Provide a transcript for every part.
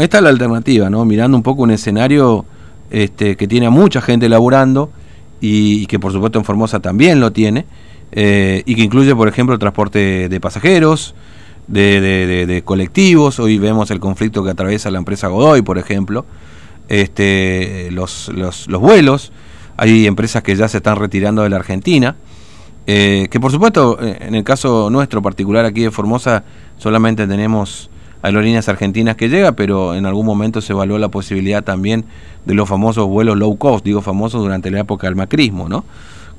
Esta es la alternativa, ¿no? Mirando un poco un escenario este, que tiene a mucha gente laburando y, que por supuesto en Formosa también lo tiene, eh, y que incluye, por ejemplo, el transporte de pasajeros, de, colectivos. Hoy vemos el conflicto que atraviesa la empresa Godoy, por ejemplo, este, los, los, los vuelos. Hay empresas que ya se están retirando de la Argentina. Eh, que por supuesto, en el caso nuestro particular aquí de Formosa, solamente tenemos aerolíneas argentinas que llega, pero en algún momento se evaluó la posibilidad también de los famosos vuelos low cost, digo famosos durante la época del macrismo, ¿no?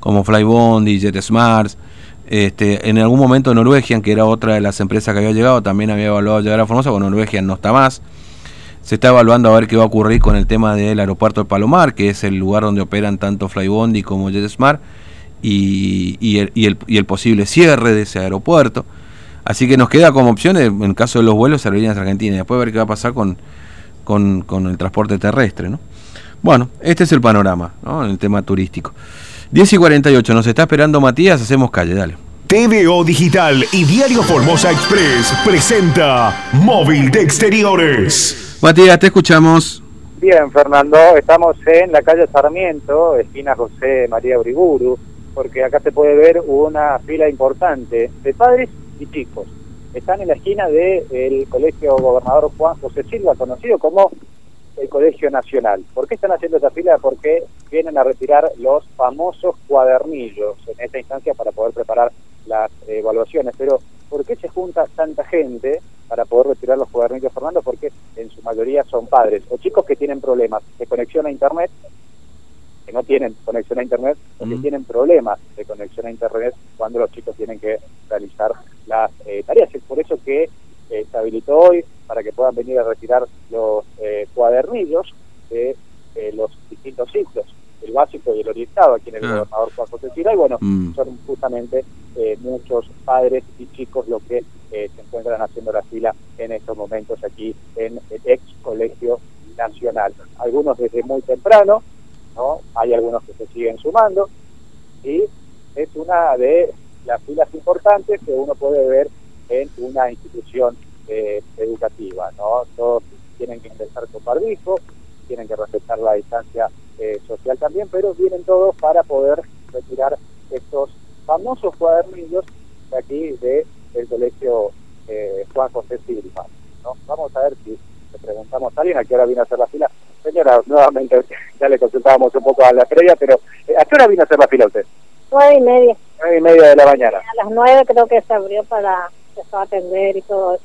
Como Flybondi, JetSmart. Este, en algún momento Norwegian, que era otra de las empresas que había llegado, también había evaluado llegar a Formosa, con Norwegian no está más. Se está evaluando a ver qué va a ocurrir con el tema del aeropuerto de Palomar, que es el lugar donde operan tanto Flybondi como JetSmart, y, y, el, posible cierre de ese aeropuerto. Así que nos queda como opción, en caso de los vuelos, Aerolíneas Argentinas. Después ver qué va a pasar con, con, con, el transporte terrestre. ¿no? Bueno, este es el panorama, ¿no? En el tema turístico. 10 y 48, nos está esperando Matías, hacemos calle, dale. TVO Digital y Diario Formosa Express presenta Móvil de Exteriores. Matías, te escuchamos. Bien, Fernando, estamos en la calle Sarmiento, esquina José María Uriburu, porque acá se puede ver una fila importante de padres y chicos. Están en la esquina del el Colegio Gobernador Juan José Silva, conocido como el Colegio Nacional. ¿Por qué están haciendo esta fila? Porque vienen a retirar los famosos cuadernillos en esta instancia para poder preparar las evaluaciones. Pero, ¿por qué se junta tanta gente para poder retirar los cuadernillos, Fernando? Porque en su mayoría son padres o chicos que tienen problemas de conexión a Internet que no tienen conexión a internet o que mm. tienen problemas de conexión a internet cuando los chicos tienen que realizar las eh, tareas. Es por eso que eh, se habilitó hoy para que puedan venir a retirar los eh, cuadernillos de eh, los distintos ciclos, el básico y el orientado, aquí en el ah. gobernador Juan José y bueno, mm. son justamente eh, muchos padres y chicos los que se encuentran haciendo la fila en estos momentos aquí en el ex colegio nacional. Algunos desde muy temprano, ¿no? Hay algunos que se siguen sumando y es una de las filas importantes que uno puede ver en una institución eh, educativa, ¿no? Todos tienen que ingresar con barbijo, tienen que respetar la distancia eh, social también, pero vienen todos para poder retirar estos famosos cuadernillos de aquí de el colegio eh, Juan José Silva, ¿no? Vamos a ver si le preguntamos a alguien a qué hora viene a hacer la fila. Señora, nuevamente ya le consultábamos un poco a la estrella, pero ¿a qué hora vino a hacer la fila usted? Nueve y media. Nueve y media de la mañana. A las nueve creo que se abrió para empezar a atender y todo eso.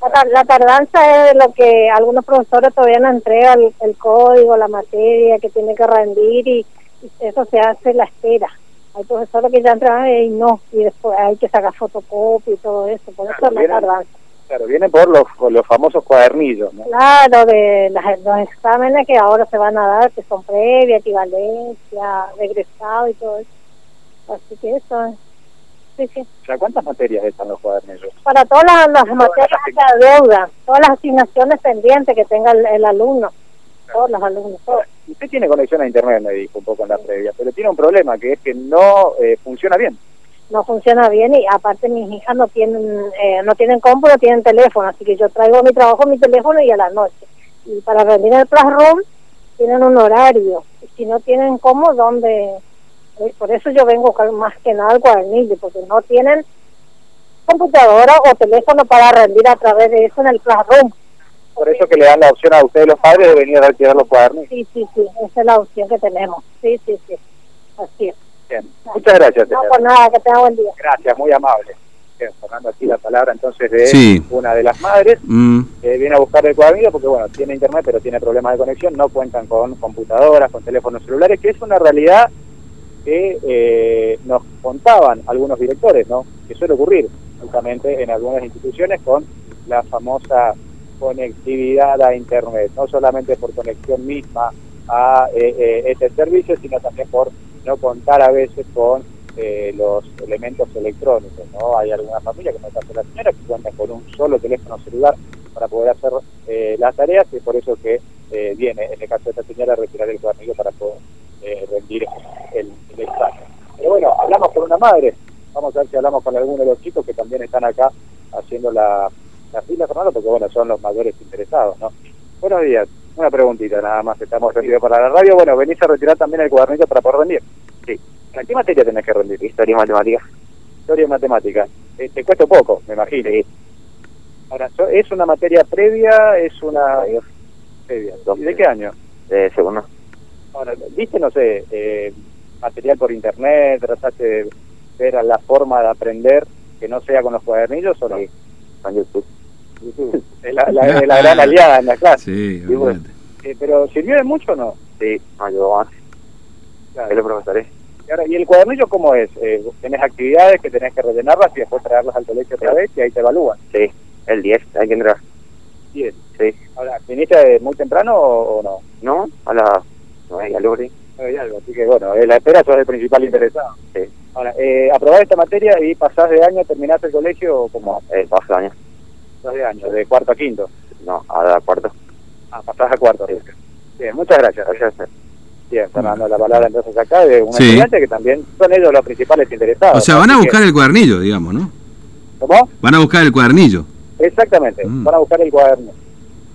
La, la, tardanza es lo que algunos profesores todavía no entregan el, el, código, la materia que tiene que rendir y, y, eso se hace la espera. Hay profesores que ya entran y no, y después hay que sacar fotocopia y todo eso, por eso claro, la tardanza. Claro, viene por los, por los famosos cuadernillos, ¿no? Claro, de las, los exámenes que ahora se van a dar, que son previa, equivalencia, regresado y todo eso. Así que eso es. Sí, sí. O sea, ¿cuántas materias están los cuadernillos? Para todas las, las materias de deuda, todas las asignaciones pendientes que tenga el, el alumno, claro. todos los alumnos. Todos. Usted tiene conexión a internet, me dijo un poco en la previa, pero tiene un problema que es que no eh, funciona bien. No funciona bien y aparte mis hijas no tienen eh, no tienen compu, no tienen teléfono, así que yo traigo mi trabajo, mi teléfono y a la noche. Y para rendir el Classroom tienen un horario. Y si no tienen cómo, ¿dónde...? Por eso yo vengo más que nada al cuadernillo, porque no tienen computadora o teléfono para rendir a través de eso en el Classroom. Por eso que le dan la opción a ustedes los padres de venir a retirar los cuadernos. Sí, sí, sí, esa es la opción que tenemos. Sí, sí, sí, así es. Bien, muchas gracias. No, por nada, que tenga buen día. Gracias, muy amable. Bien, Fernando, aquí la palabra entonces de sí. una de las madres mm. que viene a buscar el cuadernillo porque, bueno, tiene internet pero tiene problemas de conexión, no cuentan con computadoras, con teléfonos celulares, que es una realidad que eh, nos contaban algunos directores, ¿no? Que suele ocurrir justamente en algunas instituciones con la famosa conectividad a Internet, no solamente por conexión misma a eh, eh, este servicio, sino también por no contar a veces con eh, los elementos electrónicos, ¿no? Hay algunas familias, como el caso de la señora, que cuentan con un solo teléfono celular para poder hacer las tareas, y por eso que viene, en el caso de esta señora, a retirar el cuadernillo para poder rendir el, el examen. Pero bueno, hablamos con una madre, vamos a ver si hablamos con alguno de los chicos que también están acá haciendo la, la fila, Fernando, porque bueno, son los mayores interesados, ¿no? Buenos días. Una preguntita nada más, estamos rendidos para la radio. Bueno, venís a retirar también el cuadernillo para poder rendir. Sí. ¿A qué materia tenés que rendir? Historia y matemáticas. Historia y matemática. Eh, te cuesta poco, me imagino. Sí. Ahora, ¿es una materia previa? ¿Es una previa? Dos ¿Y de qué año? De segundo. Ahora, ¿viste, no sé, eh, material por internet? ¿Trataste de ver la forma de aprender que no sea con los cuadernillos o no? Sí. Con YouTube. Es la, la- es la gran aliada en la clase. Sí, bueno. Eh, ¿Pero sirvió de mucho o no? Sí, me ayudó más. Claro. Es los profesores. Y, ahora, ¿y el cuadernillo cómo es? Eh, tenés actividades que tenés que rellenarlas y después traerlas al colegio otra vez y ahí te evalúan. Sí. El 10, hay que entrar. Bien. Sí. Ahora, ¿viniste muy temprano o, o no? ¿No? A las 9 y algo, sí. No hay algo, así que bueno, eh, la espera sos el principal interesado. Sí. Ahora, eh, aprobás esta materia y pasás de año, terminaste el colegio como Eh, paso años. pasás de año, de cuarto a quinto. No, a cuarto. Ah, pasás a cuarto. Bien, muchas gracias. Gracias. Bien, Fernando, la palabra entonces acá de un Sí. estudiante que también son ellos los principales interesados. O sea, van a que- buscar el cuadernillo, digamos, ¿no? ¿Cómo? Van a buscar el cuadernillo. Exactamente, Mm. van a buscar el cuaderno.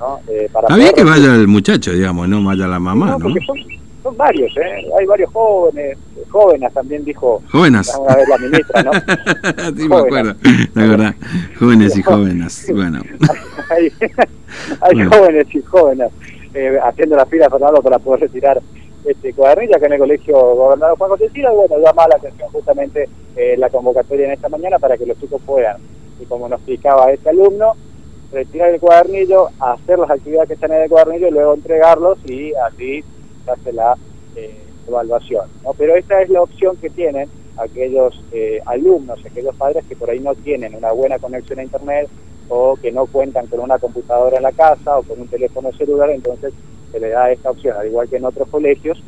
¿No? Eh, para Está bien que vaya el muchacho, digamos, no vaya la mamá, No, ¿no? porque son, son varios, ¿eh? Hay varios jóvenes, jóvenes también dijo Jóvenes. una vez la ministra, ¿no? sí, me acuerdo. La verdad. Jóvenes y jóvenes. Bueno. hay hay Bueno. jóvenes y jóvenes eh, haciendo la fila, Fernando, para poder retirar este cuadernillo acá en el colegio gobernador Juan José y bueno, llama la atención justamente eh, la convocatoria en esta mañana para que los chicos puedan, y como nos explicaba este alumno, retirar el cuadernillo, hacer las actividades que están en el cuadernillo y luego entregarlos y así se hace la eh, evaluación. ¿no? Pero esta es la opción que tienen aquellos eh, alumnos, aquellos padres que por ahí no tienen una buena conexión a Internet o que no cuentan con una computadora en la casa o con un teléfono celular, entonces se le da esta opción, al igual que en otros colegios,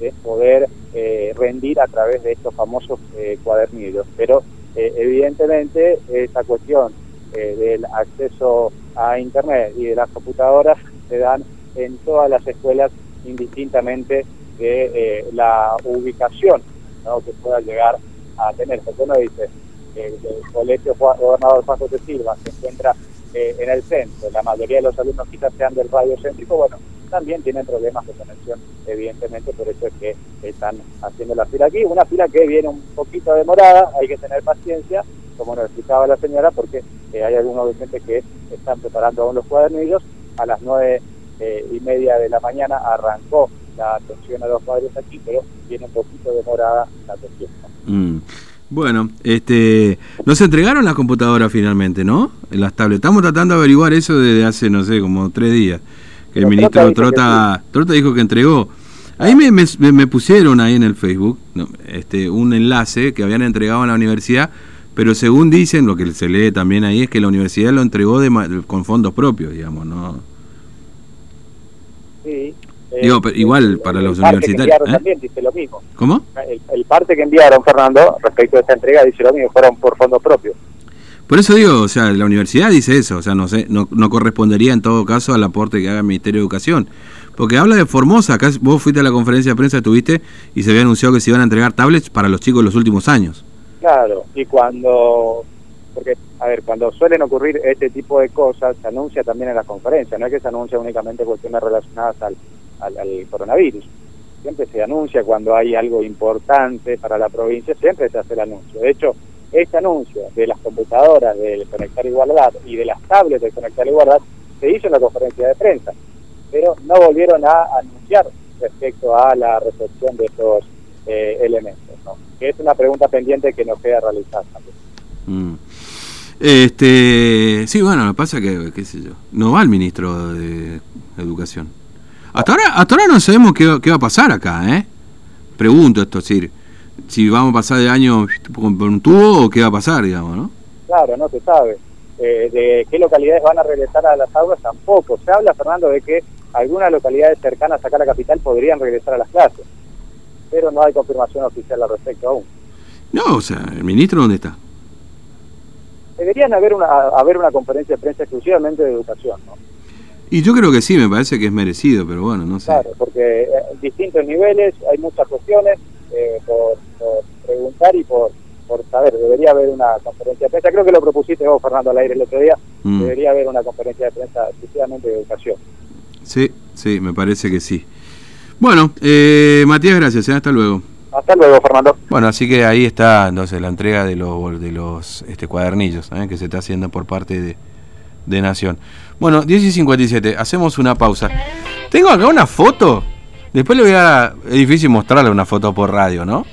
de poder eh, rendir a través de estos famosos eh, cuadernillos. Pero eh, evidentemente esta cuestión eh, del acceso a Internet y de las computadoras se dan en todas las escuelas indistintamente de eh, la ubicación ¿no? que pueda llegar a tener. Porque uno dice, eh, el colegio gobernador Juan José Silva se encuentra eh, en el centro, la mayoría de los alumnos quizás sean del radio céntrico, bueno, también tienen problemas de conexión, evidentemente, por eso es que están haciendo la fila aquí. Una fila que viene un poquito demorada, hay que tener paciencia, como nos explicaba la señora, porque eh, hay algunos docentes que están preparando aún los cuadernillos. A las nueve eh, y media de la mañana arrancó la atención a los padres aquí, pero viene un poquito demorada la atención. Mm. Bueno, este, no se entregaron las computadoras finalmente, ¿no? Las tablets. Estamos tratando de averiguar eso desde hace, no sé, como tres días. Que el Pero ministro Trota Trota dijo que entregó. Ahí me, me, me pusieron ahí en el Facebook no, este, un enlace que habían entregado en la universidad, pero según dicen, lo que se lee también ahí es que la universidad lo entregó de, con fondos propios, digamos, ¿no? Sí. Digo, pero igual para los parte que universitarios, enviaron ¿eh? también dice lo mismo. ¿Cómo? El, el parte que enviaron, Fernando, respecto a esta entrega, dice lo mismo, fueron por fondos propios. Por eso digo, o sea, la universidad dice eso, o sea, no sé, no, no correspondería en todo caso al aporte que haga el Ministerio de Educación. Porque habla de Formosa, acá vos fuiste a la conferencia de prensa, estuviste y se había anunciado que se iban a entregar tablets para los chicos los últimos años. Claro, y cuando, porque, a ver, cuando suelen ocurrir este tipo de cosas, se anuncia también en las conferencias, no es que se anuncia únicamente cuestiones relacionadas al, al, al coronavirus. Siempre se anuncia cuando hay algo importante para la provincia, siempre se hace el anuncio. De hecho, este anuncio de las computadoras del Conectar Igualdad y de las tablets del Conectar Igualdad se hizo en la conferencia de prensa, pero no volvieron a anunciar respecto a la recepción de estos eh, elementos. ¿no? Que es una pregunta pendiente que nos queda realizar también. Mm. Este, sí, bueno, lo que pasa que, qué sé yo, no va el ministro de Educación. Hasta ahora, hasta ahora no sabemos qué, va- qué va a pasar acá, ¿eh? Pregunto esto, es decir, si vamos a pasar de año con un tubo o qué va a pasar, digamos, ¿no? Claro, no se sabe. Eh, de qué localidades van a regresar a las aulas tampoco. Se habla, Fernando, de que algunas localidades cercanas acá a la capital podrían regresar a las clases, pero no hay confirmación oficial al respecto aún. No, o sea, ¿el ministro dónde está? Deberían haber una, haber una conferencia de prensa exclusivamente de educación, ¿no? Y yo creo que sí, me parece que es merecido, pero bueno, no sé. Claro, porque eh, en distintos niveles hay muchas cuestiones eh, por, por preguntar y por, por saber. Debería haber una conferencia de prensa. Creo que lo propusiste vos, Fernando, al aire el otro día. Mm. Debería haber una conferencia de prensa exclusivamente de educación. Sí, sí, me parece que sí. Bueno, eh, Matías, gracias, ¿eh? hasta luego. Hasta luego, Fernando. Bueno, así que ahí está entonces la entrega de los, de los este, cuadernillos ¿eh? que se está haciendo por parte de, de Nación. Bueno, 10 y 57, hacemos una pausa. Tengo acá una foto. Después le voy a. Es difícil mostrarle una foto por radio, ¿no?